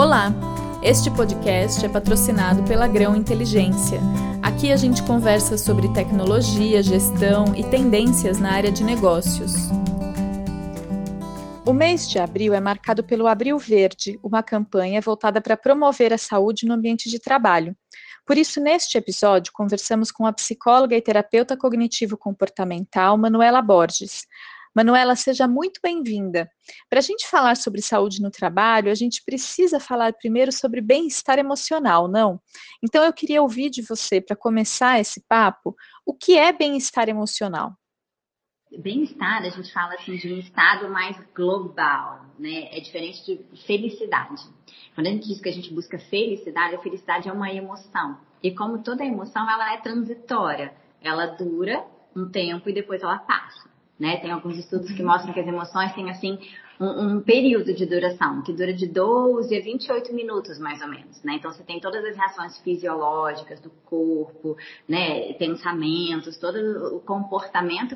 Olá! Este podcast é patrocinado pela Grão Inteligência. Aqui a gente conversa sobre tecnologia, gestão e tendências na área de negócios. O mês de abril é marcado pelo Abril Verde, uma campanha voltada para promover a saúde no ambiente de trabalho. Por isso, neste episódio, conversamos com a psicóloga e terapeuta cognitivo-comportamental Manuela Borges. Manuela, seja muito bem-vinda. Para a gente falar sobre saúde no trabalho, a gente precisa falar primeiro sobre bem-estar emocional, não? Então, eu queria ouvir de você, para começar esse papo, o que é bem-estar emocional? Bem-estar, a gente fala assim de um estado mais global, né? É diferente de felicidade. Quando a gente diz que a gente busca felicidade, a felicidade é uma emoção. E como toda emoção, ela é transitória. Ela dura um tempo e depois ela passa. Né? Tem alguns estudos que mostram que as emoções têm assim um, um, período de duração, que dura de 12 a 28 minutos, mais ou menos. Né? Então você tem todas as reações fisiológicas do corpo, né? pensamentos, todo o comportamento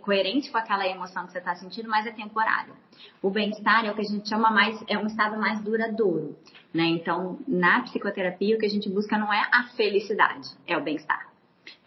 coerente com aquela emoção que você está sentindo, mas é temporário. O bem-estar é o que a gente chama mais, é um estado mais duradouro. Né? Então, na psicoterapia, o que a gente busca não é a felicidade, é o bem-estar.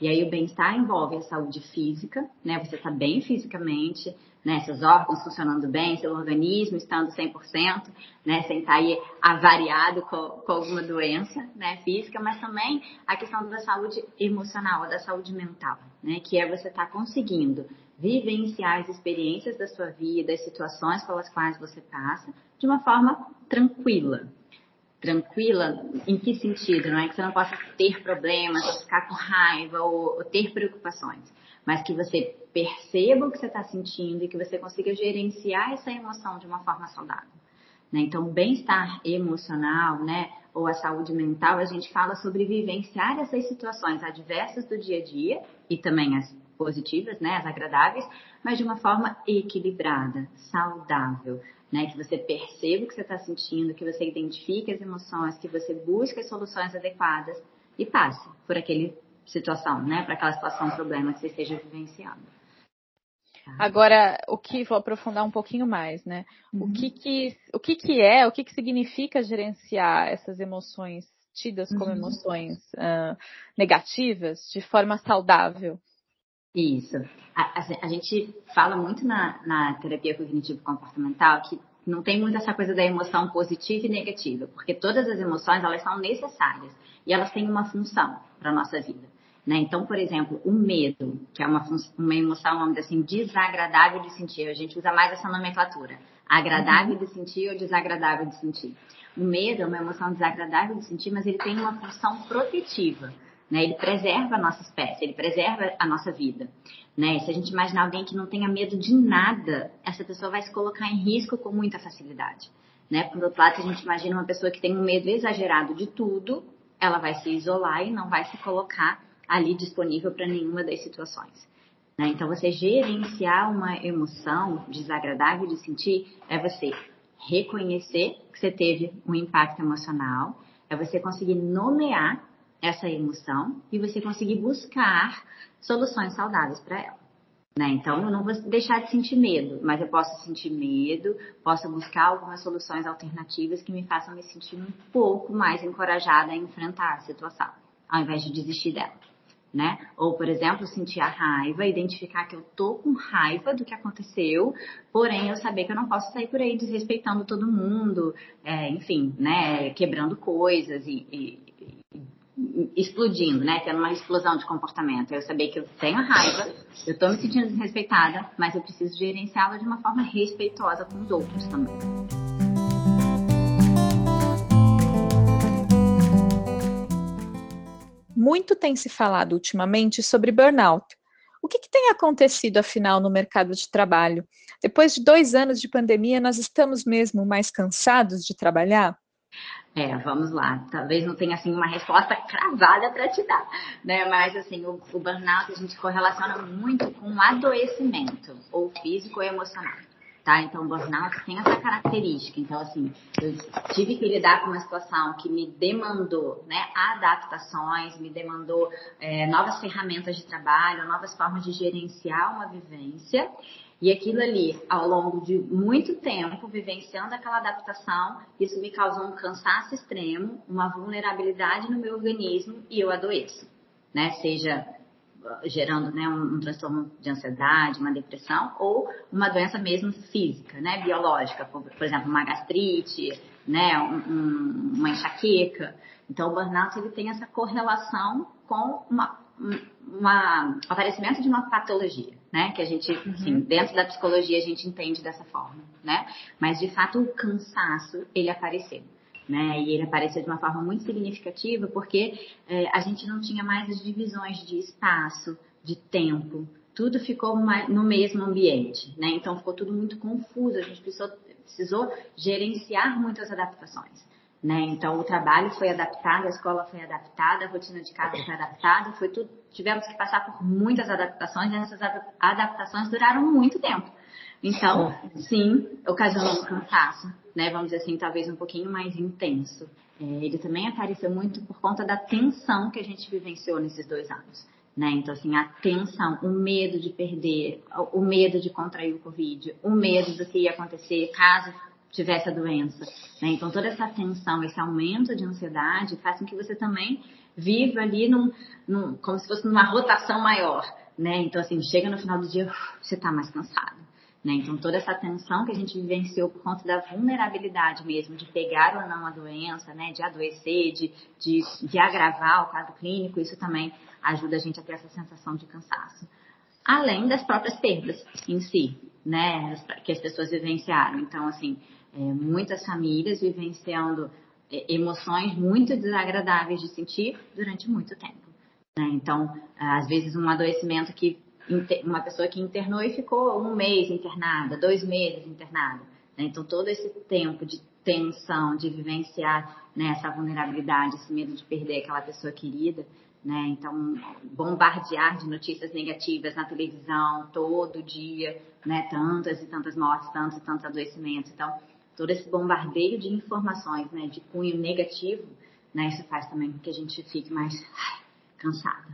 E aí o bem-estar envolve a saúde física, né? Você está bem fisicamente, né? Seus órgãos funcionando bem, seu organismo estando 100%, né? Sem estar tá aí avariado com, com alguma doença, né? Física, mas também a questão da saúde emocional, da saúde mental, né? Que é você estar tá conseguindo vivenciar as experiências da sua vida, as situações pelas quais você passa, de uma forma tranquila, tranquila, em que sentido? Não é que você não possa ter problemas, ou ficar com raiva, ou, ou ter preocupações, mas que você perceba o que você está sentindo e que você consiga gerenciar essa emoção de uma forma saudável. Né? Então, o bem-estar emocional, né, ou a saúde mental, a gente fala sobre vivenciar essas situações adversas do dia a dia e também as positivas, né, as agradáveis, mas de uma forma equilibrada, saudável, né? Que você perceba o que você está sentindo, que você identifique as emoções, que você busque as soluções adequadas e passe por aquela situação, né? Para aquela situação, problema que você esteja vivenciando. Tá. Agora, o que vou aprofundar um pouquinho mais, né? Uhum. O que que o que que é, o que que significa gerenciar essas emoções tidas como uhum. emoções uh, negativas de forma saudável? Isso. A, a, a, gente fala muito na, na terapia cognitivo-comportamental que não tem muito essa coisa da emoção positiva e negativa, porque todas as emoções elas são necessárias e elas têm uma função para a nossa vida. Né? Então, por exemplo, o medo, que é uma, uma emoção, vamos dizer assim, desagradável de sentir. A gente usa mais essa nomenclatura. Agradável uhum. de sentir ou desagradável de sentir. O medo é uma emoção desagradável de sentir, mas ele tem uma função protetiva. Né? Ele preserva a nossa espécie, ele preserva a nossa vida. Né? Se a gente imaginar alguém que não tenha medo de nada, essa pessoa vai se colocar em risco com muita facilidade. Né? Por outro lado, se a gente imagina uma pessoa que tem um medo exagerado de tudo, ela vai se isolar e não vai se colocar ali disponível para nenhuma das situações. Né? Então, você gerenciar uma emoção desagradável de sentir é você reconhecer que você teve um impacto emocional, é você conseguir nomear essa emoção e você conseguir buscar soluções saudáveis para ela. Né? Então, eu não vou deixar de sentir medo, mas eu posso sentir medo, posso buscar algumas soluções alternativas que me façam me sentir um pouco mais encorajada a enfrentar a situação, ao invés de desistir dela. Né? Ou, por exemplo, sentir a raiva, identificar que eu tô com raiva do que aconteceu, porém eu saber que eu não posso sair por aí desrespeitando todo mundo, é, enfim, né? Quebrando coisas e, e, explodindo, né? Tendo uma explosão de comportamento. Eu saber que eu tenho raiva, eu estou me sentindo desrespeitada, mas eu preciso gerenciá-la de uma forma respeitosa com os outros também. Muito tem se falado ultimamente sobre burnout. O que, que, tem acontecido, afinal, no mercado de trabalho? Depois de dois anos de pandemia, nós estamos mesmo mais cansados de trabalhar? É, vamos lá. Talvez não tenha assim uma resposta cravada para te dar, né? Mas assim, o, o burnout a gente correlaciona muito com adoecimento, ou físico ou emocional. Tá? Então, burnout tem essa característica. Então, assim, eu tive que lidar com uma situação que me demandou né, adaptações, me demandou é, novas ferramentas de trabalho, novas formas de gerenciar uma vivência. E aquilo ali, ao longo de muito tempo, vivenciando aquela adaptação, isso me causou um cansaço extremo, uma vulnerabilidade no meu organismo e eu adoeço, né? Seja gerando né, um, um, transtorno de ansiedade, uma depressão ou uma doença mesmo física, né, biológica, por, por exemplo, uma gastrite, né, um, um, uma enxaqueca. Então, o burnout ele tem essa correlação com uma, uma aparecimento de uma patologia, né, que a gente, assim, dentro da psicologia a gente entende dessa forma, né, mas de fato o cansaço ele apareceu né? E ele apareceu de uma forma muito significativa porque é, a gente não tinha mais as divisões de espaço, de tempo, tudo ficou no mesmo ambiente, né? Então ficou tudo muito confuso, a gente precisou, precisou gerenciar muitas adaptações. Né? Então o trabalho foi adaptado, a escola foi adaptada, a rotina de casa foi adaptada, foi tudo, tivemos que passar por muitas adaptações e essas adaptações duraram muito tempo. Então, sim, ocasionou um cansaço, né? Vamos dizer assim, talvez um pouquinho mais intenso. É, ele também apareceu muito por conta da tensão que a gente vivenciou nesses dois anos. Né? Então, assim, a tensão, o medo de perder, o medo de contrair o Covid, o medo do que ia acontecer caso tivesse a doença. Né? Então, toda essa tensão, esse aumento de ansiedade faz com que você também viva ali num, num, como se fosse numa rotação maior. Né? Então, assim, chega no final do dia, você está mais cansado. Né? Então, toda essa tensão que a gente vivenciou por conta da vulnerabilidade mesmo, de pegar ou não a doença, né? de adoecer, de, de, de agravar o quadro clínico, isso também ajuda a gente a ter essa sensação de cansaço. Além das próprias perdas em si, né? que as pessoas vivenciaram. Então, assim, é, muitas famílias vivenciando é, emoções muito desagradáveis de sentir durante muito tempo. Né? Então, às vezes, um adoecimento que uma pessoa que internou e ficou um mês internada, dois meses internada. Né? Então, todo esse tempo de tensão, de vivenciar né, essa vulnerabilidade, esse medo de perder aquela pessoa querida, né? Então, bombardear de notícias negativas na televisão todo dia, né? Tantas e tantas mortes, tantos e tantos adoecimentos. Então, todo esse bombardeio de informações, né? De cunho negativo, né? Isso faz também que a gente fique mais cansada,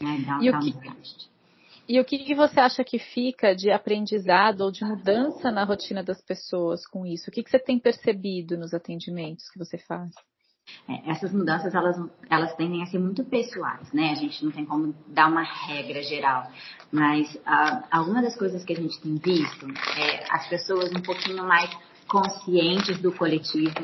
né? Dá, e dá o que, e o que, você acha que fica de aprendizado ou de mudança na rotina das pessoas com isso? O que, que você tem percebido nos atendimentos que você faz? É, essas mudanças elas, elas tendem a ser muito pessoais, né? A gente não tem como dar uma regra geral, mas ah, alguma das coisas que a gente tem visto é as pessoas um pouquinho mais conscientes do coletivo,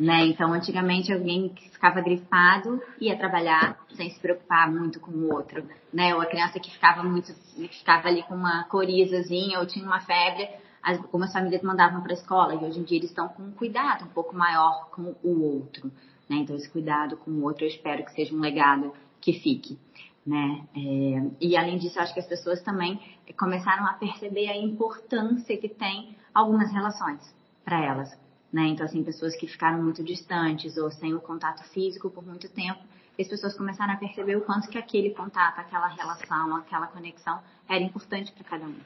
né? Então, antigamente alguém que ficava gripado ia trabalhar sem se preocupar muito com o outro, né? Ou a criança que ficava muito, ficava ali com uma corizazinha ou tinha uma febre, as, como as famílias mandavam para a escola e hoje em dia eles estão com um cuidado um pouco maior com o outro, né? Então, esse cuidado com o outro eu espero que seja um legado que fique. Né? É, e além disso, acho que as pessoas também começaram a perceber a importância que tem algumas relações para elas. Né? Então, assim, pessoas que ficaram muito distantes ou sem o contato físico por muito tempo, as pessoas começaram a perceber o quanto que aquele contato, aquela relação, aquela conexão era importante para cada um.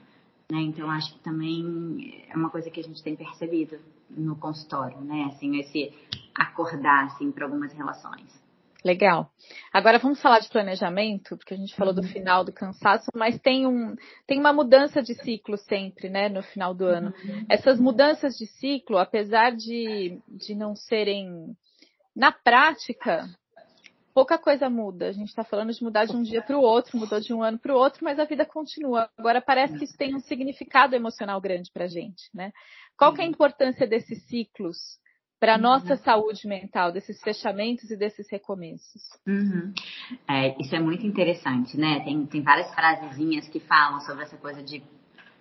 Né? Então, acho que também é uma coisa que a gente tem percebido no consultório, né? Assim, esse acordar, assim, para algumas relações. Legal. Agora vamos falar de planejamento, porque a gente falou do uhum. final do cansaço, mas tem, um, tem uma mudança de ciclo sempre, né, no final do ano. Uhum. Essas mudanças de ciclo, apesar de, de não serem na prática, pouca coisa muda. A gente está falando de mudar de um dia para o outro, mudou de um ano para o outro, mas a vida continua. Agora parece que isso tem um significado emocional grande para a gente, né? Qual que é a uhum. importância desses ciclos para a uhum. nossa saúde mental, desses fechamentos e desses recomeços. Uhum. É, isso é muito interessante, né? Tem, tem várias frasezinhas que falam sobre essa coisa de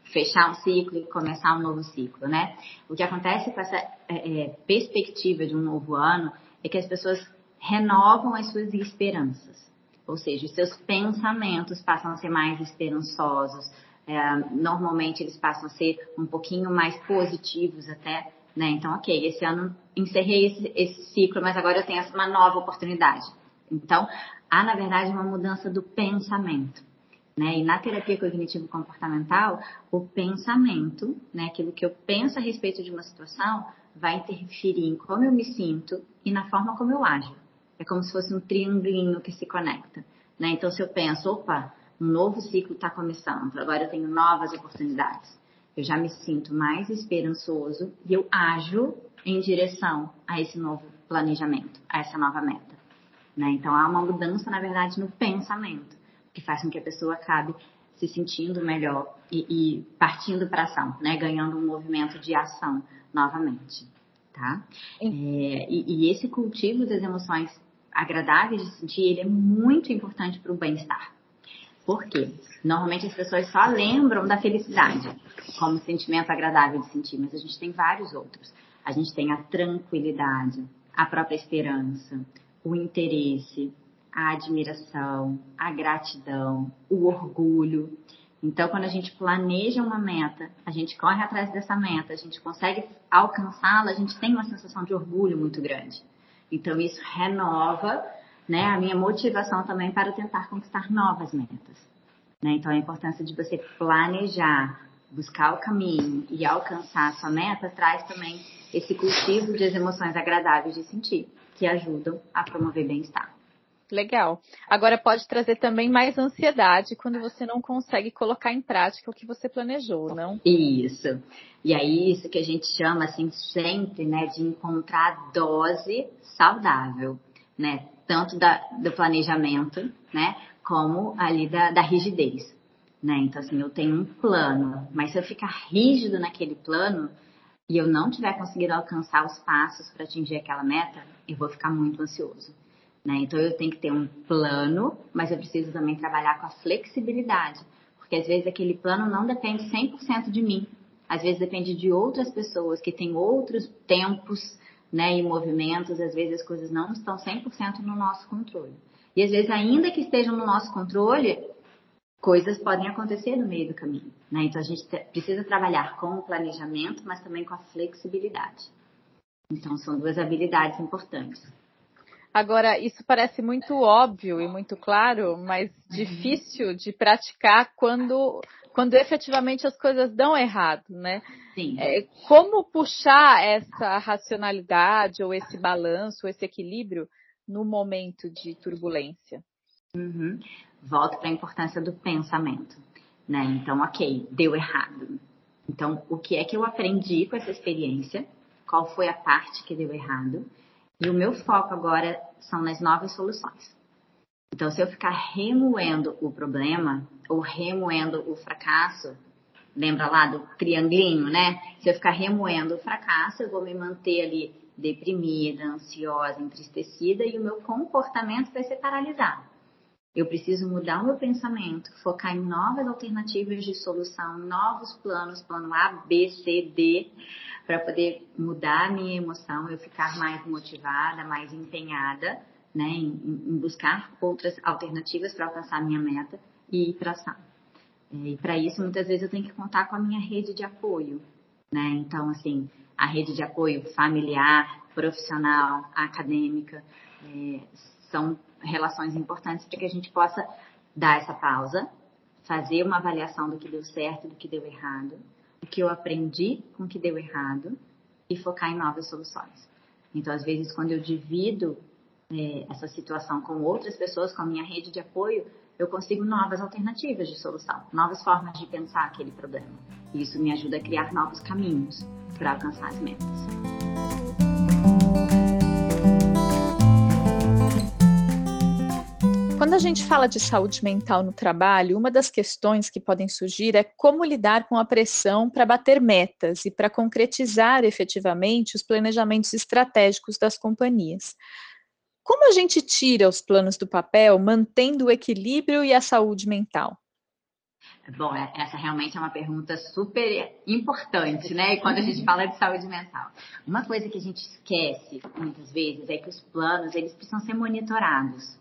fechar um ciclo e começar um novo ciclo, né? O que acontece com essa é, é, perspectiva de um novo ano é que as pessoas renovam as suas esperanças, ou seja, os seus pensamentos passam a ser mais esperançosos, é, normalmente eles passam a ser um pouquinho mais positivos até, né? Então, ok, esse ano encerrei esse, esse ciclo, mas agora eu tenho uma nova oportunidade. Então, há, na verdade, uma mudança do pensamento. Né? E na terapia cognitivo-comportamental, o pensamento, né, aquilo que eu penso a respeito de uma situação, vai interferir em como eu me sinto e na forma como eu ajo. É como se fosse um triangulinho que se conecta. Né? Então, se eu penso, opa, um novo ciclo está começando, agora eu tenho novas oportunidades. Eu já me sinto mais esperançoso e eu ajo em direção a esse novo planejamento, a essa nova meta. Né? Então há uma mudança, na verdade, no pensamento, que faz com que a pessoa acabe se sentindo melhor e, e partindo para ação, né? ganhando um movimento de ação novamente. Tá? É, e, e esse cultivo das emoções agradáveis de sentir, ele é muito importante para o bem-estar. Por quê? Normalmente as pessoas só lembram da felicidade como sentimento agradável de sentir, mas a gente tem vários outros. A gente tem a tranquilidade, a própria esperança, o interesse, a admiração, a gratidão, o orgulho. Então, quando a gente planeja uma meta, a gente corre atrás dessa meta, a gente consegue alcançá-la, a gente tem uma sensação de orgulho muito grande. Então, isso renova né, a minha motivação também para tentar conquistar novas metas. Né? Então, a importância de você planejar, buscar o caminho e alcançar a sua meta traz também esse cultivo de emoções agradáveis de sentir, que ajudam a promover bem-estar. Legal. Agora pode trazer também mais ansiedade quando você não consegue colocar em prática o que você planejou, não? Isso. E aí isso que a gente chama assim sempre, né, de encontrar a dose saudável, né, tanto da, do planejamento, né, como ali da, da rigidez, né? Então assim, eu tenho um plano, mas se eu ficar rígido naquele plano e eu não tiver conseguido alcançar os passos para atingir aquela meta, eu vou ficar muito ansioso. Né? Então eu tenho que ter um plano, mas eu preciso também trabalhar com a flexibilidade, porque às vezes aquele plano não depende 100% de mim, às vezes depende de outras pessoas que têm outros tempos né, e movimentos, às vezes as coisas não estão 100% no nosso controle. E às vezes, ainda que estejam no nosso controle, coisas podem acontecer no meio do caminho. Né? Então a gente precisa trabalhar com o planejamento, mas também com a flexibilidade. Então são duas habilidades importantes. Agora, isso parece muito óbvio e muito claro, mas uhum. difícil de praticar quando, quando efetivamente as coisas dão errado, né? Sim. É, como puxar essa racionalidade ou esse balanço, esse equilíbrio no momento de turbulência? Uhum. Volto para a importância do pensamento, né? Então, ok, deu errado. Então, o que é que eu aprendi com essa experiência? Qual foi a parte que deu errado? E o meu foco agora são nas novas soluções. Então, se eu ficar remoendo o problema ou remoendo o fracasso, lembra lá do triangulinho, né? Se eu ficar remoendo o fracasso, eu vou me manter ali deprimida, ansiosa, entristecida e o meu comportamento vai ser paralisado. Eu preciso mudar o meu pensamento, focar em novas alternativas de solução, novos planos, plano A, B, C, D, para poder mudar a minha emoção, eu ficar mais motivada, mais empenhada, né, em, em buscar outras alternativas para alcançar a minha meta e ação. É, e para isso, muitas vezes eu tenho que contar com a minha rede de apoio, né? Então, assim, a rede de apoio familiar, profissional, acadêmica, é, são relações importantes para que a gente possa dar essa pausa, fazer uma avaliação do que deu certo, do que deu errado, o que eu aprendi com o que deu errado e focar em novas soluções. Então, às vezes, quando eu divido é, essa situação com outras pessoas, com a minha rede de apoio, eu consigo novas alternativas de solução, novas formas de pensar aquele problema. E isso me ajuda a criar novos caminhos para alcançar as metas. Quando a gente fala de saúde mental no trabalho, uma das questões que podem surgir é como lidar com a pressão para bater metas e para concretizar efetivamente os planejamentos estratégicos das companhias. Como a gente tira os planos do papel, mantendo o equilíbrio e a saúde mental? Bom, é, essa realmente é uma pergunta super importante, né? E quando a gente fala de saúde mental. Uma coisa que a gente esquece muitas vezes é que os planos, eles precisam ser monitorados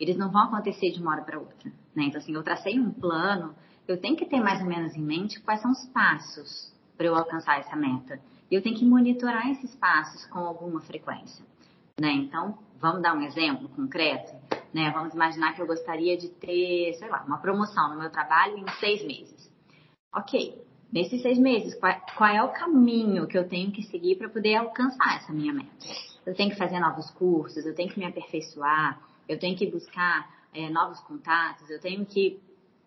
eles não vão acontecer de uma hora para outra. Né? Então, assim, eu tracei um plano, eu tenho que ter mais ou menos em mente quais são os passos para eu alcançar essa meta. E eu tenho que monitorar esses passos com alguma frequência. Né? Então, vamos dar um exemplo concreto? Né? Vamos imaginar que eu gostaria de ter, sei lá, uma promoção no meu trabalho em seis meses. Ok, nesses seis meses, qual, é o caminho que eu tenho que seguir para poder alcançar essa minha meta? Eu tenho que fazer novos cursos, eu tenho que me aperfeiçoar, eu tenho que buscar é, novos contatos, eu tenho que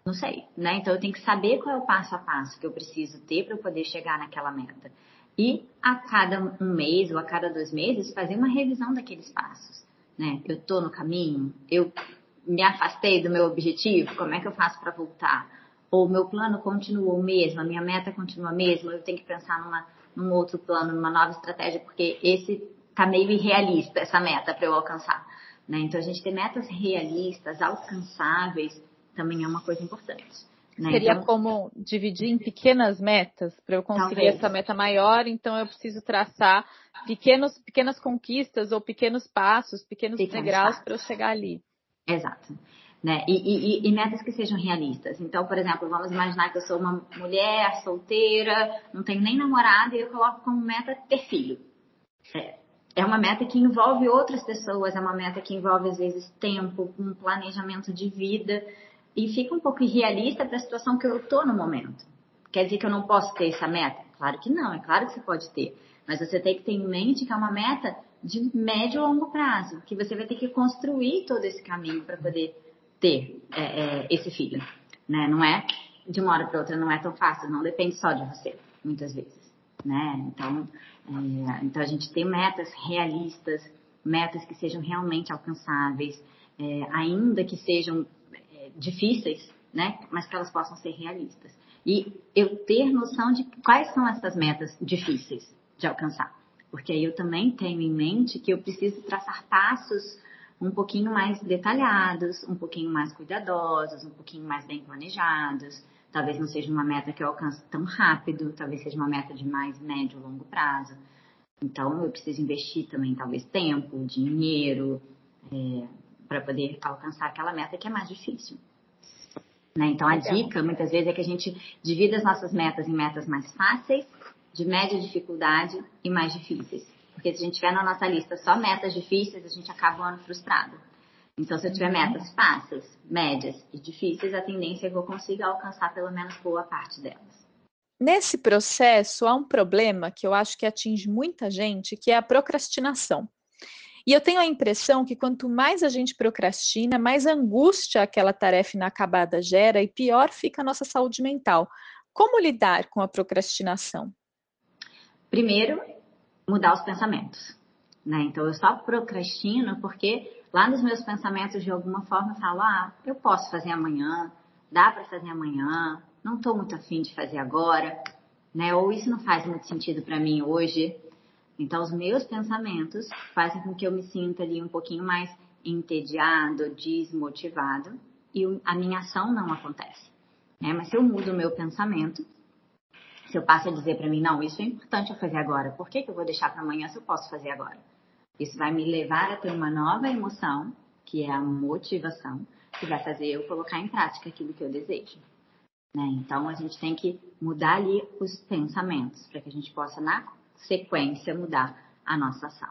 Não sei, né? Então eu tenho que saber qual é o passo a passo que eu preciso ter para eu poder chegar naquela meta. E a cada um mês ou a cada dois meses fazer uma revisão daqueles passos, né? Eu tô no caminho, eu me afastei do meu objetivo, como é que eu faço para voltar? Ou meu plano continua o mesmo, a minha meta continua a mesma, eu tenho que pensar numa, num outro plano, numa nova estratégia, porque esse tá meio irrealista, essa meta para eu alcançar. Né? Então, a gente ter metas realistas, alcançáveis, também é uma coisa importante. Né? Seria então, como dividir em pequenas metas para eu conseguir talvez. essa meta maior, então eu preciso traçar pequenos, pequenas conquistas ou pequenos passos, pequenos, pequenos degraus para eu chegar ali. Exato. Né? E, e, e, metas que sejam realistas. Então, por exemplo, vamos imaginar que eu sou uma mulher solteira, não tenho nem namorada e eu coloco como meta ter filho. É, é uma meta que envolve outras pessoas, é uma meta que envolve às vezes tempo, um planejamento de vida e fica um pouco irrealista para a situação que eu estou no momento. Quer dizer que eu não posso ter essa meta? Claro que não, é claro que você pode ter, mas você tem que ter em mente que é uma meta de médio ou longo prazo, que você vai ter que construir todo esse caminho para poder ter é, é, esse filho, né? Não é de uma hora para outra, não é tão fácil, não depende só de você, muitas vezes, né? Então, é, então a gente tem metas realistas, metas que sejam realmente alcançáveis, é, ainda que sejam difíceis, né? Mas que elas possam ser realistas. E eu ter noção de quais são essas metas difíceis de alcançar. Porque aí eu também tenho em mente que eu preciso traçar passos um pouquinho mais detalhados, um pouquinho mais cuidadosos, um pouquinho mais bem planejados. Talvez não seja uma meta que eu alcance tão rápido, talvez seja uma meta de mais médio ou longo prazo. Então eu preciso investir também talvez tempo, dinheiro, é, para poder alcançar aquela meta que é mais difícil. Né? Então a dica muitas vezes é que a gente divida as nossas metas em metas mais fáceis de média dificuldade e mais difíceis. Porque se a gente tiver na nossa lista só metas difíceis, a gente acaba o ano frustrado. Então, se eu tiver metas fáceis, médias e difíceis, a tendência é que eu consiga alcançar pelo menos boa parte delas. Nesse processo, há um problema que eu acho que atinge muita gente, que é a procrastinação. E eu tenho a impressão que quanto mais a gente procrastina, mais angústia aquela tarefa inacabada gera e pior fica a nossa saúde mental. Como lidar com a procrastinação? Primeiro, mudar os pensamentos. Né? Então, eu só procrastino porque lá nos meus pensamentos, de alguma forma, eu falo: ah, eu posso fazer amanhã, dá para fazer amanhã, não estou muito afim de fazer agora, né? ou isso não faz muito sentido para mim hoje. Então, os meus pensamentos fazem com que eu me sinta ali um pouquinho mais entediado, desmotivado e a minha ação não acontece. Né? Mas se eu mudo o meu pensamento, se eu passo a dizer para mim, não, isso é importante eu fazer agora, por que, que eu vou deixar para amanhã se eu posso fazer agora? Isso vai me levar a ter uma nova emoção, que é a motivação, que vai fazer eu colocar em prática aquilo que eu desejo. Né? Então, a gente tem que mudar ali os pensamentos, para que a gente possa, na sequência, mudar a nossa ação.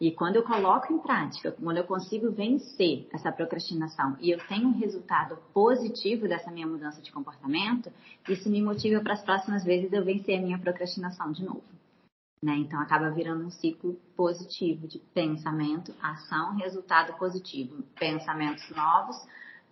E quando eu coloco em prática, quando eu consigo vencer essa procrastinação e eu tenho um resultado positivo dessa minha mudança de comportamento, isso me motiva para as próximas vezes eu vencer a minha procrastinação de novo. Né? Então acaba virando um ciclo positivo de pensamento, ação, resultado positivo. Pensamentos novos,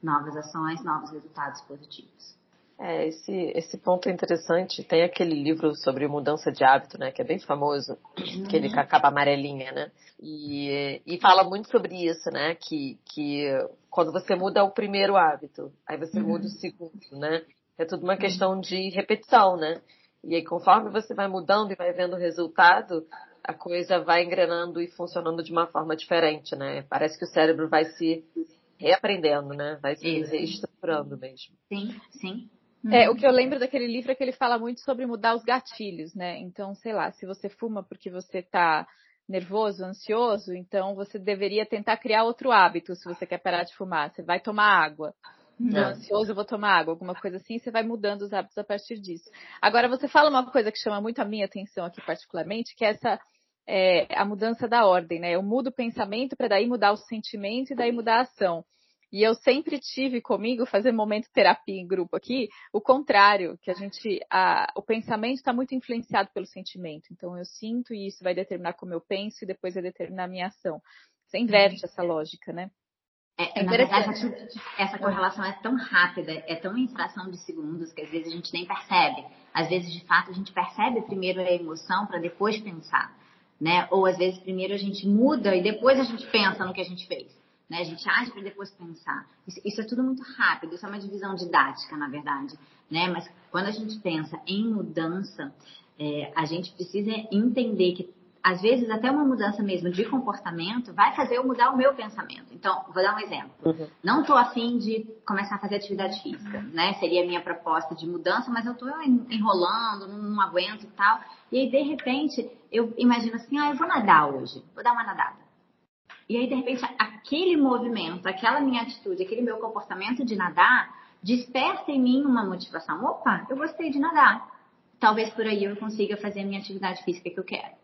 novas ações, novos resultados positivos. É, esse, esse ponto é interessante. Tem aquele livro sobre mudança de hábito, né? Que é bem famoso, uhum. aquele com a capa amarelinha, né? E, e fala muito sobre isso, né? Que, que quando você muda o primeiro hábito, aí você uhum. muda o segundo, né? É tudo uma questão de repetição, né? E aí, conforme você vai mudando e vai vendo o resultado, a coisa vai engrenando e funcionando de uma forma diferente, né? Parece que o cérebro vai se reaprendendo, né? Vai se reestruturando mesmo. Sim, sim. É, o que eu lembro daquele livro é que ele fala muito sobre mudar os gatilhos, né? Então, sei lá, se você fuma porque você tá nervoso, ansioso, então você deveria tentar criar outro hábito se você quer parar de fumar. Você vai tomar água. Não, é. ansioso, eu vou tomar água, alguma coisa assim, você vai mudando os hábitos a partir disso. Agora, você fala uma coisa que chama muito a minha atenção aqui particularmente, que é essa é, a mudança da ordem, né? Eu mudo o pensamento para daí mudar o sentimento e daí mudar a ação. E eu sempre tive comigo, fazer momento terapia em grupo aqui, o contrário, que a gente, a, o pensamento está muito influenciado pelo sentimento. Então eu sinto e isso vai determinar como eu penso e depois vai determinar a minha ação. Você inverte essa lógica, né? É, é na verdade, essa correlação é tão rápida, é tão em fração de segundos que às vezes a gente nem percebe. Às vezes, de fato, a gente percebe primeiro a emoção para depois pensar, né? Ou às vezes primeiro a gente muda e depois a gente pensa no que a gente fez. Né? A gente age para depois pensar. Isso, isso, é tudo muito rápido, isso é uma divisão didática, na verdade. Né? Mas quando a gente pensa em mudança, é, a gente precisa entender que às vezes até uma mudança mesmo de comportamento vai fazer eu mudar o meu pensamento. Então, vou dar um exemplo. Uhum. Não estou afim de começar a fazer atividade física, né? Seria a minha proposta de mudança, mas eu estou enrolando, não, não, aguento e tal. E aí, de repente, eu imagino assim, ah, eu vou nadar hoje, vou dar uma nadada. E aí, de repente, aquele movimento, aquela minha atitude, aquele meu comportamento de nadar, desperta em mim uma motivação. Opa, eu gostei de nadar. Talvez por aí eu consiga fazer a minha atividade física que eu quero.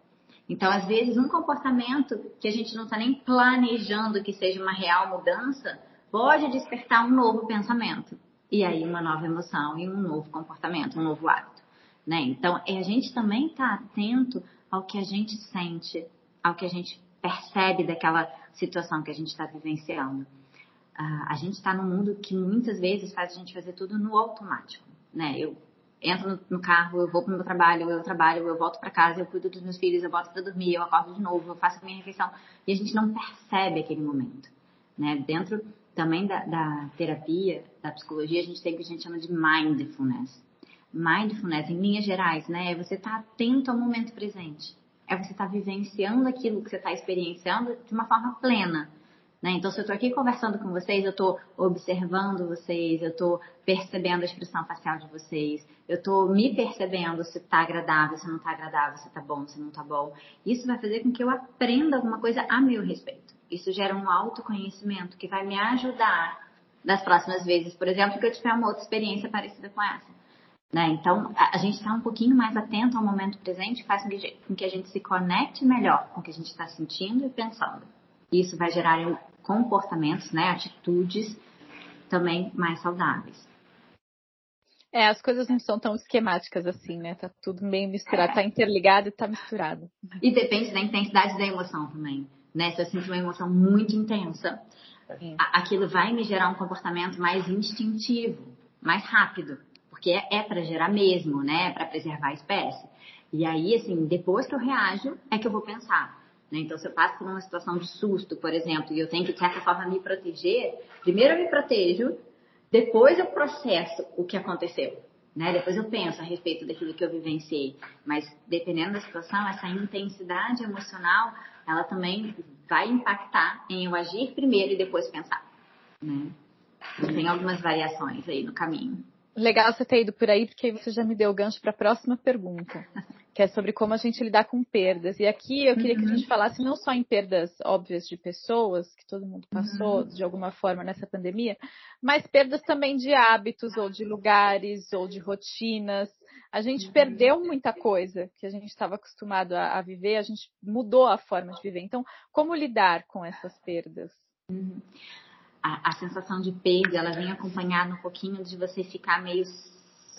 Então, às vezes, um comportamento que a gente não está nem planejando que seja uma real mudança, pode despertar um novo pensamento. E aí, uma nova emoção e um novo comportamento, um novo hábito. Né? Então, é a gente também estar tá atento ao que a gente sente, ao que a gente percebe daquela situação que a gente está vivenciando. Uh, a gente está num mundo que muitas vezes faz a gente fazer tudo no automático. Né? Eu entro no, no carro, eu vou para o meu trabalho, eu trabalho, eu volto para casa, eu cuido dos meus filhos, eu volto para dormir, eu acordo de novo, eu faço a minha refeição. E a gente não percebe aquele momento. Né? Dentro também da, da terapia, da psicologia, a gente tem o que a gente chama de mindfulness. Mindfulness, em linhas gerais, né? É você estar tá atento ao momento presente. É você estar tá vivenciando aquilo que você está experienciando de uma forma plena. Né? Então, se eu estou aqui conversando com vocês, eu estou observando vocês, eu estou percebendo a expressão facial de vocês, eu estou me percebendo se está agradável, se não está agradável, se está bom, se não está bom. Isso vai fazer com que eu aprenda alguma coisa a meu respeito. Isso gera um autoconhecimento que vai me ajudar das próximas vezes, por exemplo, que eu tiver uma outra experiência parecida com essa. Né? Então, a, a gente está um pouquinho mais atento ao momento presente faz com que a gente se conecte melhor com o que a gente está sentindo e pensando. Isso vai gerar comportamentos, né, atitudes também mais saudáveis. É, as coisas não são tão esquemáticas assim, né? Tá tudo meio misturado, é. tá interligado e tá misturado. E depende da intensidade da emoção também, né? Se eu sinto uma emoção muito intensa, aquilo vai me gerar um comportamento mais instintivo, mais rápido, porque é, é para gerar mesmo, né? É para preservar a espécie. E aí, assim, depois que eu reajo, é que eu vou pensar, né? Então, se eu passo por uma situação de susto, por exemplo, e eu tenho que, de certa forma, me proteger, primeiro eu me protejo, depois eu processo o que aconteceu. Né? Depois eu penso a respeito daquilo que eu vivenciei. Mas, dependendo da situação, essa intensidade emocional, ela também vai impactar em eu agir primeiro e depois pensar. Né? Tem algumas variações aí no caminho. Legal você ter ido por aí, porque aí você já me deu o gancho para a próxima pergunta, que é sobre como a gente lidar com perdas. E aqui eu queria uhum. que a gente uhum. falasse não só em perdas óbvias de pessoas, que todo mundo passou uhum. de alguma forma nessa pandemia, mas perdas também de hábitos, ou de lugares, ou de rotinas. A gente uhum. perdeu muita coisa que a gente estava acostumado a, a, viver, a gente mudou a forma de viver. Então, como lidar com essas perdas? A, a sensação de perda, ela vem acompanhada um pouquinho de você ficar meio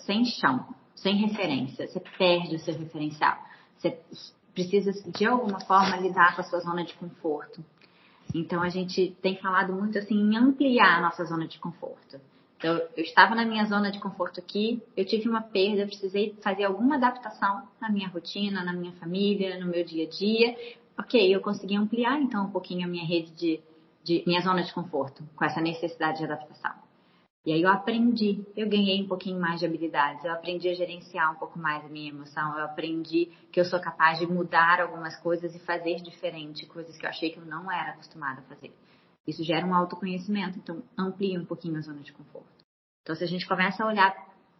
sem chão, sem referência. Você perde o seu referencial. Você precisa, de alguma forma, lidar com a sua zona de conforto. Então, a gente tem falado muito assim em ampliar a nossa zona de conforto. Então, eu estava na minha zona de conforto aqui, eu tive uma perda, eu precisei fazer alguma adaptação na minha rotina, na minha família, no meu dia a dia. Ok, eu consegui ampliar então um pouquinho a minha rede de de minha zona de conforto, com essa necessidade de adaptação. E aí eu aprendi, eu ganhei um pouquinho mais de habilidades, eu aprendi a gerenciar um pouco mais a minha emoção, eu aprendi que eu sou capaz de mudar algumas coisas e fazer diferente, coisas que eu achei que eu não era acostumada a fazer. Isso gera um autoconhecimento, então amplia um pouquinho a zona de conforto. Então se a gente começa a olhar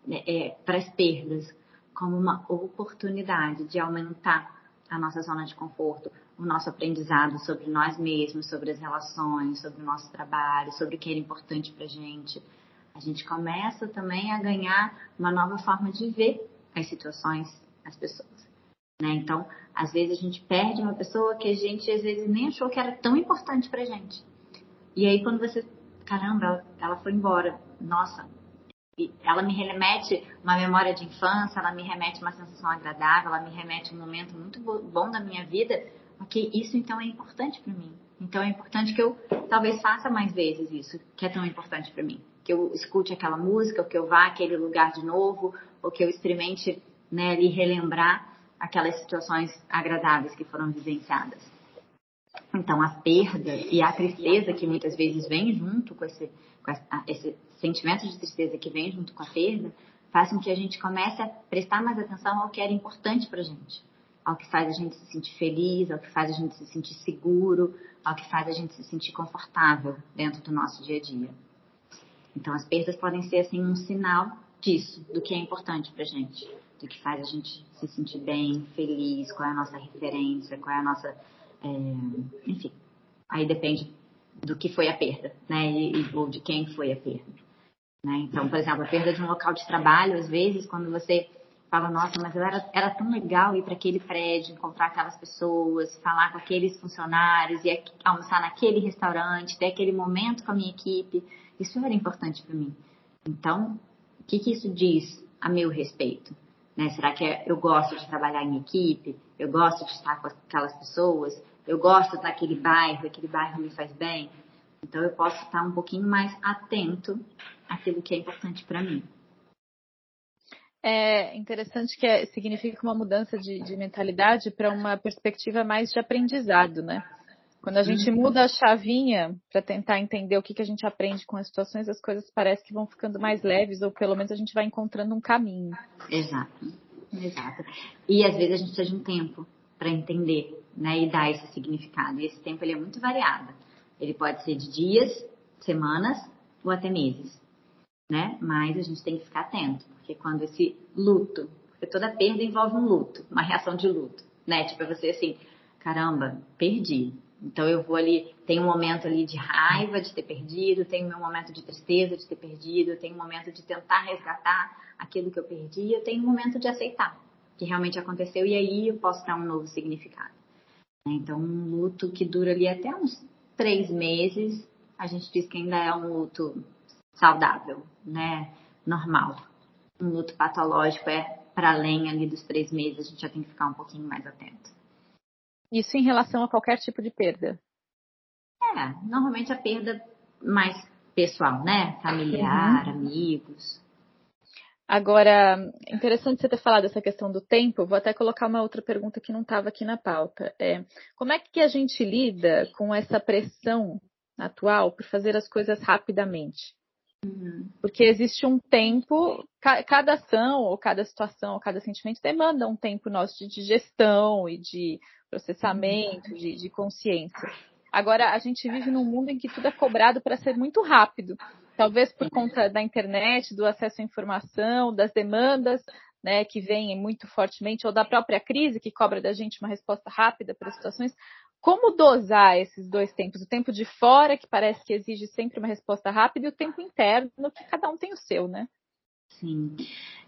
né, é, para as perdas como uma oportunidade de aumentar a nossa zona de conforto, o nosso aprendizado sobre nós mesmos, sobre as relações, sobre o nosso trabalho, sobre o que era importante para gente. A gente começa também a ganhar uma nova forma de ver as situações, as pessoas. Né? Então, às vezes a gente perde uma pessoa que a gente às vezes nem achou que era tão importante para gente. E aí quando você, caramba, ela, foi embora. Nossa, ela me remete uma memória de infância, ela me remete uma sensação agradável, ela me remete um momento muito bom da minha vida, ok, isso então é importante para mim. Então é importante que eu talvez faça mais vezes isso, que é tão importante para mim. Que eu escute aquela música, ou que eu vá àquele lugar de novo, ou que eu experimente né, ali relembrar aquelas situações agradáveis que foram vivenciadas. Então, a perda e a tristeza que muitas vezes vem junto com esse, com esse sentimento de tristeza que vem junto com a perda, faz com que a gente comece a prestar mais atenção ao que era importante para gente, ao que faz a gente se sentir feliz, ao que faz a gente se sentir seguro, ao que faz a gente se sentir confortável dentro do nosso dia a dia. Então, as perdas podem ser assim um sinal disso, do que é importante para gente, do que faz a gente se sentir bem, feliz, qual é a nossa referência, qual é a nossa, é, enfim, aí depende do que foi a perda, né, e, ou de quem foi a perda. Né? Então, por exemplo, a perda de um local de trabalho, às vezes, quando você fala, nossa, mas era, era tão legal ir para aquele prédio, encontrar aquelas pessoas, falar com aqueles funcionários, e almoçar naquele restaurante, ter aquele momento com a minha equipe, isso era importante para mim. Então, o que, que isso diz a meu respeito? Né? Será que eu gosto de trabalhar em equipe? Eu gosto de estar com aquelas pessoas? Eu gosto daquele bairro, aquele bairro me faz bem? Então eu posso estar um pouquinho mais atento àquilo que é importante para mim. É interessante que é, significa uma mudança de, de mentalidade para uma perspectiva mais de aprendizado, né? Quando a gente uhum. muda a chavinha para tentar entender o que, que a gente aprende com as situações, as coisas parecem que vão ficando mais leves, ou pelo menos a gente vai encontrando um caminho. Exato, exato. E às vezes a gente precisa de um tempo para entender, né, e dar esse significado. E esse tempo ele é muito variado. Ele pode ser de dias, semanas ou até meses, né? Mas a gente tem que ficar atento, porque quando esse luto, porque toda perda envolve um luto, uma reação de luto, né? Tipo, é você assim, caramba, perdi. Então eu vou ali, tem um momento ali de raiva de ter perdido, tem o meu momento de tristeza de ter perdido, tem um momento de tentar resgatar aquilo que eu perdi, eu tenho um momento de aceitar que realmente aconteceu e aí eu posso dar um novo significado. Então um luto que dura ali até uns três meses, a gente diz que ainda é um luto saudável, né? Normal. Um luto patológico é para além ali dos três meses, a gente já tem que ficar um pouquinho mais atento. Isso em relação a qualquer tipo de perda? É, normalmente a perda mais pessoal, né? Familiar, uhum. amigos. Agora, interessante você ter falado essa questão do tempo. Vou até colocar uma outra pergunta que não estava aqui na pauta. É, como é que a gente lida com essa pressão atual por fazer as coisas rapidamente? Porque existe um tempo, cada ação, ou cada situação, ou cada sentimento demanda um tempo nosso de digestão e de processamento, de, de consciência. Agora, a gente vive num mundo em que tudo é cobrado para ser muito rápido. Talvez por conta da internet, do acesso à informação, das demandas né, que vêm muito fortemente, ou da própria crise que cobra da gente uma resposta rápida para situações. Como dosar esses dois tempos? O tempo de fora, que parece que exige sempre uma resposta rápida, e o tempo interno, que cada um tem o seu, né? Sim.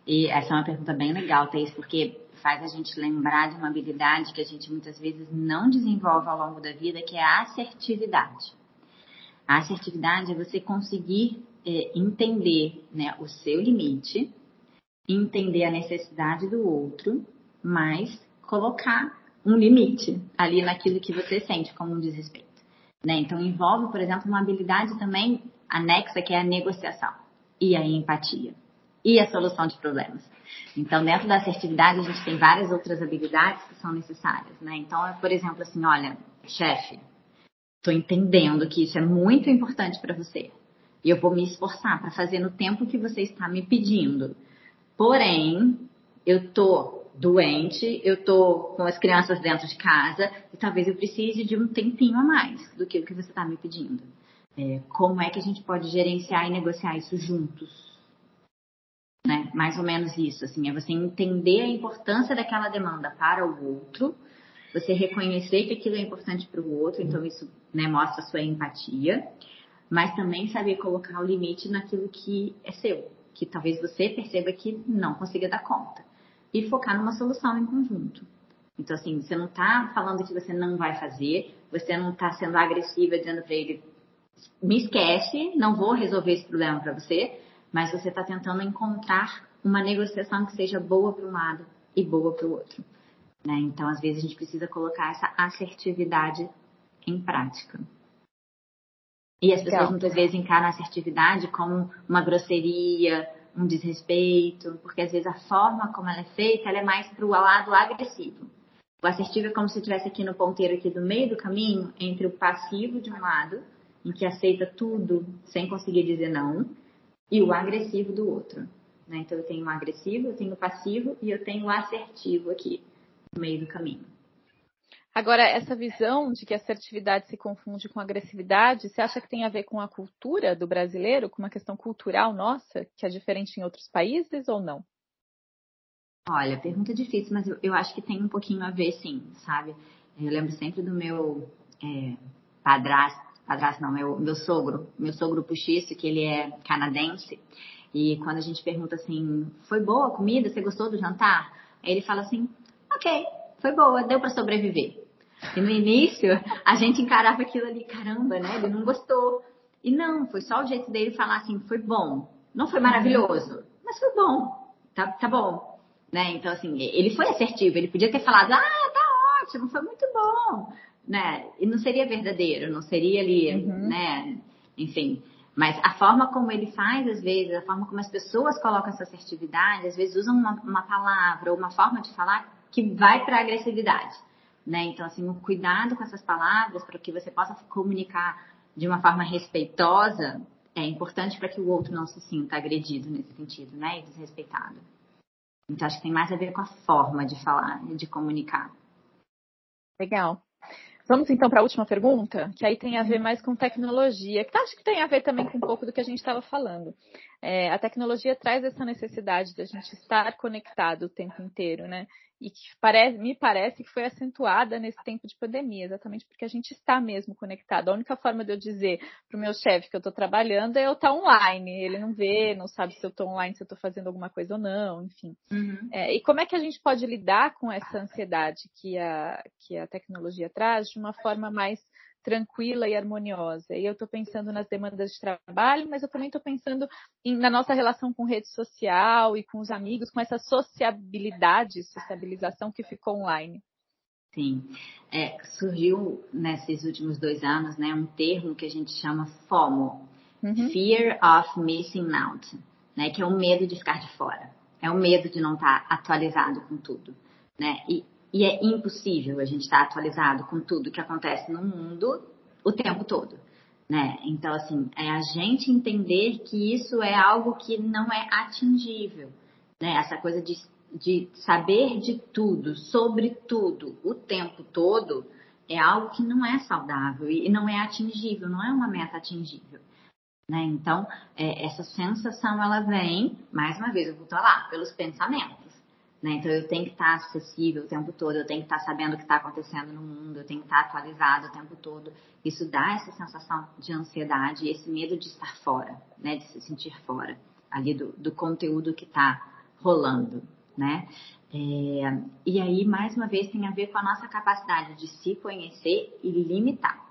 E essa é uma pergunta bem legal, Thaís, porque faz a gente lembrar de uma habilidade que a gente muitas vezes não desenvolve ao longo da vida, que é a assertividade. A assertividade é você conseguir é, entender né, o seu limite, entender a necessidade do outro, mas colocar um limite ali naquilo que você sente como um desrespeito. Né? Então, envolve, por exemplo, uma habilidade também anexa, que é a negociação e a empatia e a solução de problemas. Então, dentro da assertividade, a gente tem várias outras habilidades que são necessárias. Né? Então, é, por exemplo, assim, olha, chefe, Estou entendendo que isso é muito importante para você. E eu vou me esforçar para fazer no tempo que você está me pedindo. Porém, eu tô doente, eu tô com as crianças dentro de casa e talvez eu precise de um tempinho a mais do que o que você está me pedindo. É, como é que a gente pode gerenciar e negociar isso juntos? Né? Mais ou menos isso, assim, é você entender a importância daquela demanda para o outro você reconhecer que aquilo é importante para o outro, então isso né, mostra a sua empatia, mas também saber colocar o limite naquilo que é seu, que talvez você perceba que não consiga dar conta, e focar numa solução em conjunto. Então, assim, você não está falando que você não vai fazer, você não está sendo agressiva dizendo para ele, me esquece, não vou resolver esse problema para você, mas você está tentando encontrar uma negociação que seja boa para um lado e boa para o outro. Né? Então, às vezes, a gente precisa colocar essa assertividade em prática. E as pessoas muitas vezes encaram a assertividade como uma grosseria, um desrespeito, porque às vezes a forma como ela é feita, ela é mais para o lado agressivo. O assertivo é como se estivesse aqui no ponteiro aqui do meio do caminho, entre o passivo de um lado, em que aceita tudo sem conseguir dizer não, e o agressivo do outro. Né? Então eu tenho o agressivo, eu tenho o passivo e eu tenho o assertivo aqui no meio do caminho. Agora, essa visão de que assertividade se confunde com agressividade, você acha que tem a ver com a cultura do brasileiro, com uma questão cultural nossa, que é diferente em outros países ou não? Olha, pergunta difícil, mas eu, eu acho que tem um pouquinho a ver, sim, sabe? Eu lembro sempre do meu é, padrasto, padrasto não, meu, meu sogro, meu sogro puxiço, que ele é canadense, e quando a gente pergunta assim, foi boa a comida? Você gostou do jantar? Aí ele fala assim, ok, foi boa, deu para sobreviver. E no início, a gente encarava aquilo ali, caramba, né? Ele não gostou. E não, foi só o jeito dele falar assim, foi bom. Não foi maravilhoso, mas foi bom. Tá, tá bom. Né? Então, assim, ele foi assertivo. Ele podia ter falado, ah, tá ótimo, foi muito bom. Né? E não seria verdadeiro, não seria ali, uhum. né? Enfim. Mas a forma como ele faz, às vezes, a forma como as pessoas colocam essa assertividade, às vezes usam uma, uma palavra ou uma forma de falar que vai para agressividade. Né? Então, assim, o cuidado com essas palavras para que você possa comunicar de uma forma respeitosa é importante para que o outro não se sinta agredido nesse sentido, né? E desrespeitado. Então, acho que tem mais a ver com a forma de falar, de comunicar. Legal. Vamos então para a última pergunta, que aí tem a ver mais com tecnologia, que acho que tem a ver também com um pouco do que a gente estava falando. É, a tecnologia traz essa necessidade de a gente estar conectado o tempo inteiro, né? E que parece, me parece que foi acentuada nesse tempo de pandemia, exatamente porque a gente está mesmo conectado. A única forma de eu dizer para o meu chefe que eu estou trabalhando é eu estar tá online. Ele não vê, não sabe se eu estou online, se eu estou fazendo alguma coisa ou não, enfim. Uhum. É, e como é que a gente pode lidar com essa ansiedade que a, que a tecnologia traz de uma forma mais tranquila e harmoniosa. E eu estou pensando nas demandas de trabalho, mas eu também estou pensando em, na nossa relação com rede social e com os amigos, com essa sociabilidade, sociabilização que ficou online. Sim, é, surgiu nesses últimos dois anos né, um termo que a gente chama FOMO, uhum. Fear of Missing Out, né, que é o medo de ficar de fora, é o medo de não estar atualizado com tudo. Né? E e é impossível a gente estar atualizado com tudo que acontece no mundo o tempo todo. Né? Então, assim, é a gente entender que isso é algo que não é atingível. Né? Essa coisa de, de saber de tudo, sobre tudo, o tempo todo, é algo que não é saudável e não é atingível, não é uma meta atingível. Né? Então, é, essa sensação, ela vem, mais uma vez, eu vou lá, pelos pensamentos. Né? Então eu tenho que estar acessível o tempo todo, eu tenho que estar sabendo o que está acontecendo no mundo, eu tenho que estar atualizado o tempo todo. Isso dá essa sensação de ansiedade esse medo de estar fora, né? de se sentir fora ali do, do conteúdo que está rolando. Né? É, e aí, mais uma vez, tem a ver com a nossa capacidade de se conhecer e limitar.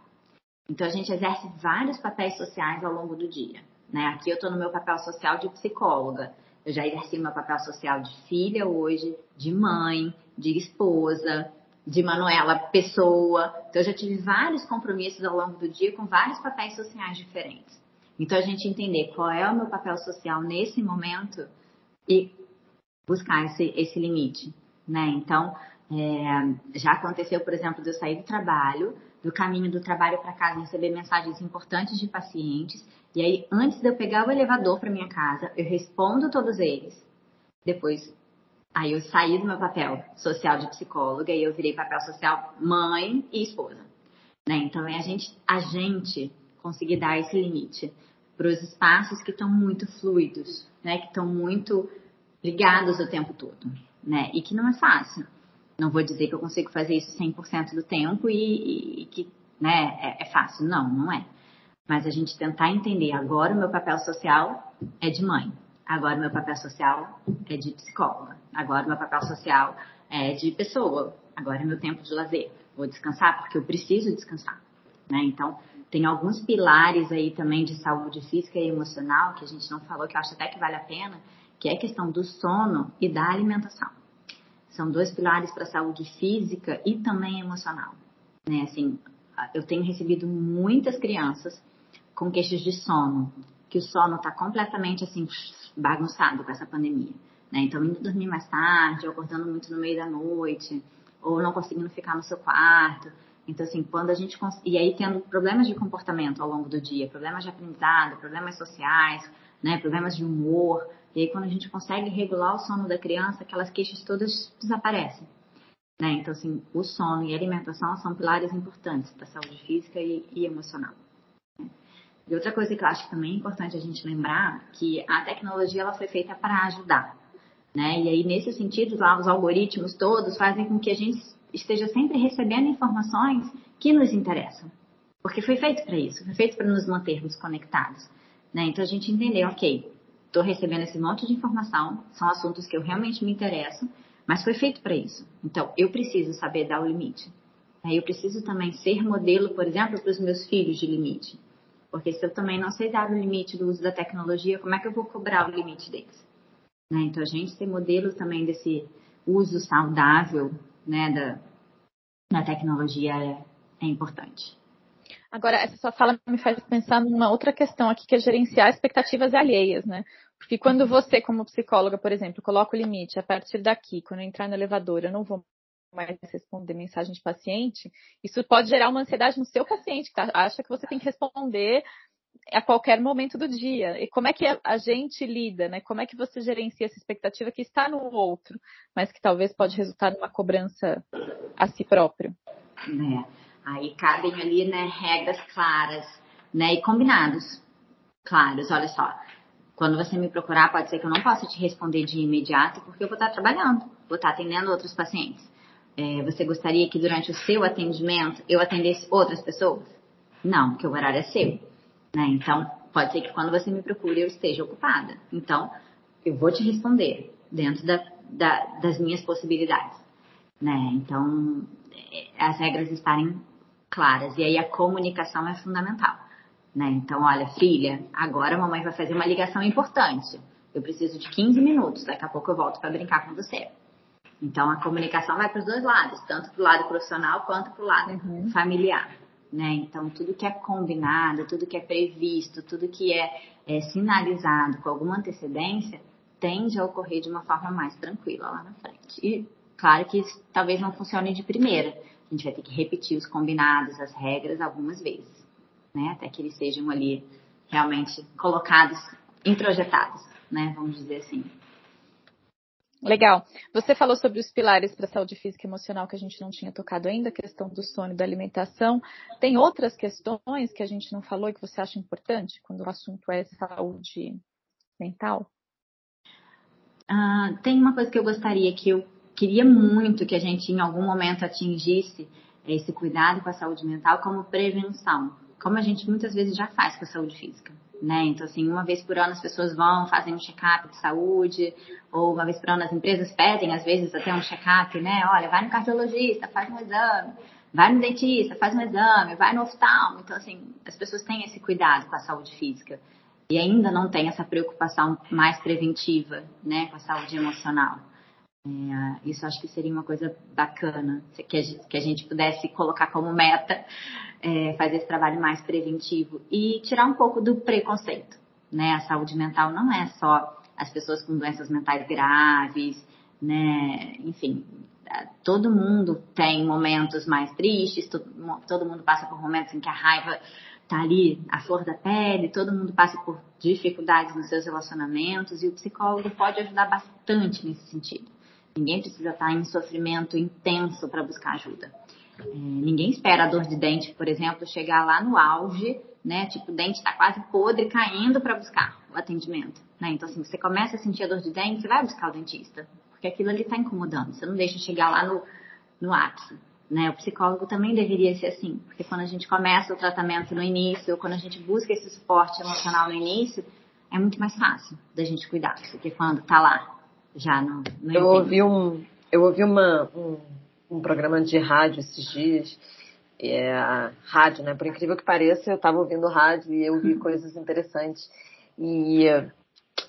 Então, a gente exerce vários papéis sociais ao longo do dia. Né? Aqui eu estou no meu papel social de psicóloga. Eu já exerci meu papel social de filha hoje, de mãe, de esposa, de Manuela pessoa. Então, eu já tive vários compromissos ao longo do dia com vários papéis sociais diferentes. Então, a gente entender qual é o meu papel social nesse momento e buscar esse, esse limite, né? Então, é, já aconteceu, por exemplo, de eu sair do trabalho, do caminho do trabalho para casa, receber mensagens importantes de pacientes e aí, antes de eu pegar o elevador para minha casa, eu respondo todos eles. Depois, aí eu saí do meu papel social de psicóloga e eu virei papel social mãe e esposa. Né? Então, é a gente, a gente conseguir dar esse limite para os espaços que estão muito fluidos, né? Que estão muito ligados o tempo todo, né? E que não é fácil. Não vou dizer que eu consigo fazer isso 100% do tempo e, e, que, né, é, é fácil. Não, não é. Mas a gente tentar entender, agora o meu papel social é de mãe, agora o meu papel social é de psicóloga, agora o meu papel social é de pessoa, agora é meu tempo de lazer. Vou descansar porque eu preciso descansar, né? Então, tem alguns pilares aí também de saúde física e emocional que a gente não falou, que eu acho até que vale a pena, que é a questão do sono e da alimentação. São dois pilares para a saúde física e também emocional. Né? Assim, eu tenho recebido muitas crianças com queixas de sono, que o sono está completamente assim bagunçado com essa pandemia. Né? Então, indo dormir mais tarde, ou acordando muito no meio da noite, ou não conseguindo ficar no seu quarto. Então, assim, quando a gente. Cons... E aí, tendo problemas de comportamento ao longo do dia, problemas de aprendizado, problemas sociais, né? problemas de humor. E aí, quando a gente consegue regular o sono da criança, aquelas queixas todas desaparecem. Né? Então, assim, o sono e a alimentação são pilares importantes para a saúde física e, e emocional. E outra coisa que eu acho que também é importante a gente lembrar que a tecnologia ela foi feita para ajudar, né? E aí nesse sentido, lá os algoritmos todos fazem com que a gente esteja sempre recebendo informações que nos interessam, porque foi feito para isso, foi feito para nos mantermos conectados, né? Então a gente entender, ok, estou recebendo esse monte de informação, são assuntos que eu realmente me interesso, mas foi feito para isso. Então eu preciso saber dar o limite. Né? Eu preciso também ser modelo, por exemplo, para os meus filhos de limite. Porque se eu também não sei dar o limite do uso da tecnologia, como é que eu vou cobrar o limite deles? Né? Então, a gente ser modelo também desse uso saudável né, da, da tecnologia é, é importante. Agora, essa sua fala me faz pensar numa outra questão aqui, que é gerenciar expectativas alheias, né? Porque quando você, como psicóloga, por exemplo, coloca o limite, a partir daqui, quando entrar no elevador, eu não vou mais responder mensagem de paciente, isso pode gerar uma ansiedade no seu paciente, que tá, acha que você tem que responder a qualquer momento do dia. E como é que a gente lida, né? Como é que você gerencia essa expectativa que está no outro, mas que talvez pode resultar numa cobrança a si próprio? É. Aí cabem ali, né, regras claras, né, e combinados claros. Olha só, quando você me procurar, pode ser que eu não possa te responder de imediato, porque eu vou estar trabalhando, vou estar atendendo outros pacientes. É, você gostaria que durante o seu atendimento eu atendesse outras pessoas? Não, porque o horário é seu. Né? Então, pode ser que quando você me procure eu esteja ocupada. Então, eu vou te responder dentro da, da, das minhas possibilidades. Né? Então, é, as regras estarem claras. E aí a comunicação é fundamental. Né? Então, olha, filha, agora a mamãe vai fazer uma ligação importante. Eu preciso de 15 minutos, daqui a pouco eu volto para brincar com você. Então, a comunicação vai para os dois lados, tanto para o lado profissional quanto para o lado uhum. familiar. Né? Então, tudo que é combinado, tudo que é previsto, tudo que é, é, sinalizado com alguma antecedência, tende a ocorrer de uma forma mais tranquila lá na frente. E, claro que talvez não funcione de primeira. A gente vai ter que repetir os combinados, as regras algumas vezes, né? Até que eles sejam ali realmente colocados, introjetados, né? Vamos dizer assim. Legal. Você falou sobre os pilares para a saúde física e emocional que a gente não tinha tocado ainda, a questão do sono e da alimentação. Tem outras questões que a gente não falou e que você acha importante quando o assunto é saúde mental? Ah, tem uma coisa que eu gostaria que eu queria muito que a gente em algum momento atingisse esse cuidado com a saúde mental como prevenção, como a gente muitas vezes já faz com a saúde física né? Então, assim, uma vez por ano as pessoas vão, fazem um check-up de saúde, ou uma vez por ano as empresas pedem, às vezes, até um check-up, né? Olha, vai no cardiologista, faz um exame, vai no dentista, faz um exame, vai no oftalmo. Então, assim, as pessoas têm esse cuidado com a saúde física e ainda não tem essa preocupação mais preventiva, né, com a saúde emocional. É, isso acho que seria uma coisa bacana, que a gente, pudesse colocar como meta, é, fazer esse trabalho mais preventivo e tirar um pouco do preconceito. Né? A saúde mental não é só as pessoas com doenças mentais graves, né? enfim, todo mundo tem momentos mais tristes, todo, todo mundo passa por momentos em que a raiva tá ali à flor da pele, todo mundo passa por dificuldades nos seus relacionamentos e o psicólogo pode ajudar bastante nesse sentido. Ninguém precisa estar em sofrimento intenso para buscar ajuda. É, ninguém espera a dor de dente, por exemplo, chegar lá no auge, né? Tipo, o dente está quase podre, caindo para buscar o atendimento. Né? Então, assim, você começa a sentir a dor de dente, você vai buscar o dentista. Porque aquilo ali está incomodando. Você não deixa chegar lá no, no ápice. Né? O psicólogo também deveria ser assim. Porque quando a gente começa o tratamento no início, ou quando a gente busca esse suporte emocional no início, é muito mais fácil da gente cuidar do que quando está lá já no, no eu ouvi um eu ouvi uma um, um, programa de rádio esses dias é, rádio né? Por incrível que pareça eu estava ouvindo rádio e eu vi uhum. coisas interessantes. E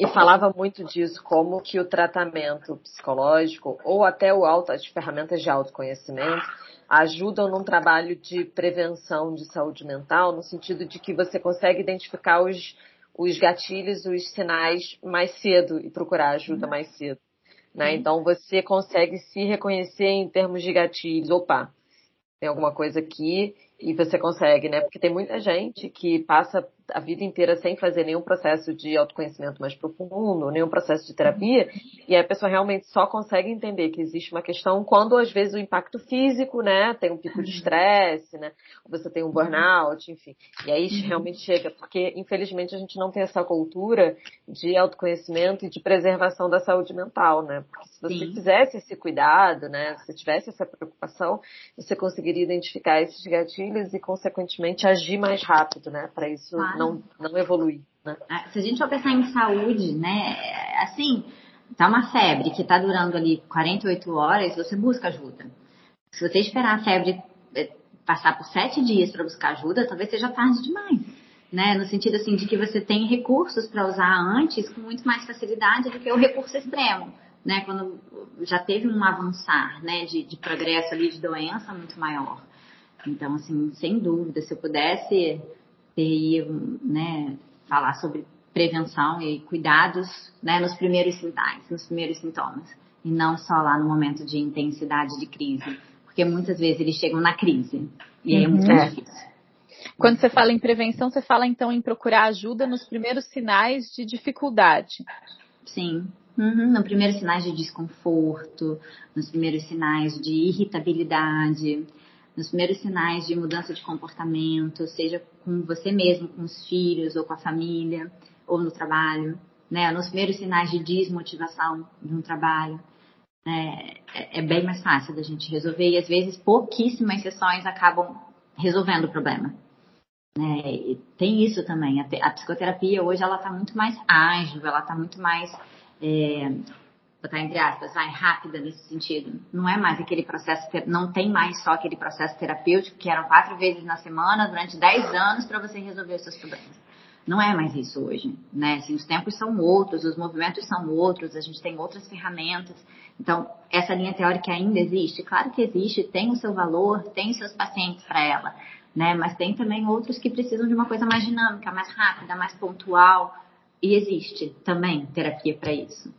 e falava muito disso, como que o tratamento psicológico ou até o auto, as ferramentas de autoconhecimento ajudam num trabalho de prevenção de saúde mental, no sentido de que você consegue identificar os, os gatilhos, os sinais mais cedo e procurar ajuda mais cedo. Né? Então você consegue se reconhecer em termos de gatilhos. Opa, tem alguma coisa aqui e você consegue, né? Porque tem muita gente que passa a vida inteira sem fazer nenhum processo de autoconhecimento mais profundo, nenhum processo de terapia, e a pessoa realmente só consegue entender que existe uma questão quando às vezes o impacto físico, né, tem um pico de estresse, né, você tem um burnout, enfim. E aí realmente chega, porque infelizmente a gente não tem essa cultura de autoconhecimento e de preservação da saúde mental, né? Porque se você Sim. fizesse esse cuidado, né, se tivesse essa preocupação, você conseguiria identificar esses gatilhos e consequentemente agir mais rápido, né, para isso não, não evoluir. Né? Ah, se a gente for pensar em saúde, né, assim, tá uma febre que tá durando ali 48 horas, você busca ajuda. Se você esperar a febre eh, passar por sete dias para buscar ajuda, talvez seja tarde demais. Né? No sentido assim de que você tem recursos para usar antes com muito mais facilidade do que o recurso extremo, né? Quando já teve um avançar, né, de, de progresso ali de doença muito maior. Então, assim, sem dúvida, se eu pudesse ter né, falar sobre prevenção e cuidados né, nos primeiros sinais, nos primeiros sintomas, e não só lá no momento de intensidade de crise, porque muitas vezes eles chegam na crise e aí é muito uhum. difícil. Quando você fala em prevenção, você fala então em procurar ajuda nos primeiros sinais de dificuldade. Sim, uhum, nos primeiros sinais de desconforto, nos primeiros sinais de irritabilidade, nos primeiros sinais de mudança de comportamento, seja com você mesmo, com os filhos, ou com a família, ou no trabalho, né? Nos primeiros sinais de desmotivação de um trabalho. É, é, é bem mais fácil da gente resolver e às vezes pouquíssimas sessões acabam resolvendo o problema. É, tem isso também. A, a, psicoterapia hoje ela está muito mais ágil, ela está muito mais é, botar entre aspas, vai rápida nesse sentido. Não é mais aquele processo, não tem mais só aquele processo terapêutico que eram quatro vezes na semana durante dez anos para você resolver os seus problemas. Não é mais isso hoje, né? Assim, os tempos são outros, os movimentos são outros, a gente tem outras ferramentas. Então, essa linha teórica ainda existe? Claro que existe, tem o seu valor, tem seus pacientes para ela, né? Mas tem também outros que precisam de uma coisa mais dinâmica, mais rápida, mais pontual. E existe também terapia para isso.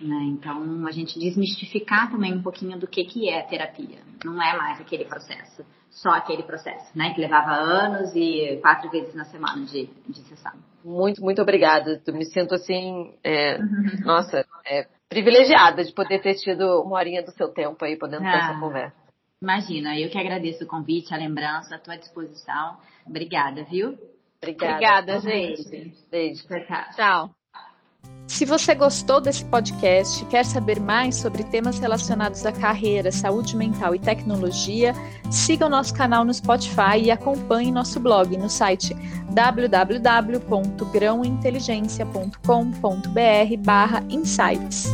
Né? Então, a gente desmistificar também um pouquinho do que, que é terapia. Não é mais aquele processo, só aquele processo, né? Que levava anos e quatro vezes na semana de, de sessão. Muito, muito obrigada. Eu me sinto assim, é, nossa, é, privilegiada de poder ter tido uma horinha do seu tempo aí, podendo ter essa ah, conversa. Imagina, eu que agradeço o convite, a lembrança, a tua disposição. Obrigada, viu? Obrigada, Obrigada gente. Beijo. Tchau. Tchau. Se você gostou desse podcast, quer saber mais sobre temas relacionados à carreira, saúde mental e tecnologia, siga o nosso canal no Spotify e acompanhe nosso blog no site www.grãointeligência.com.br/insights.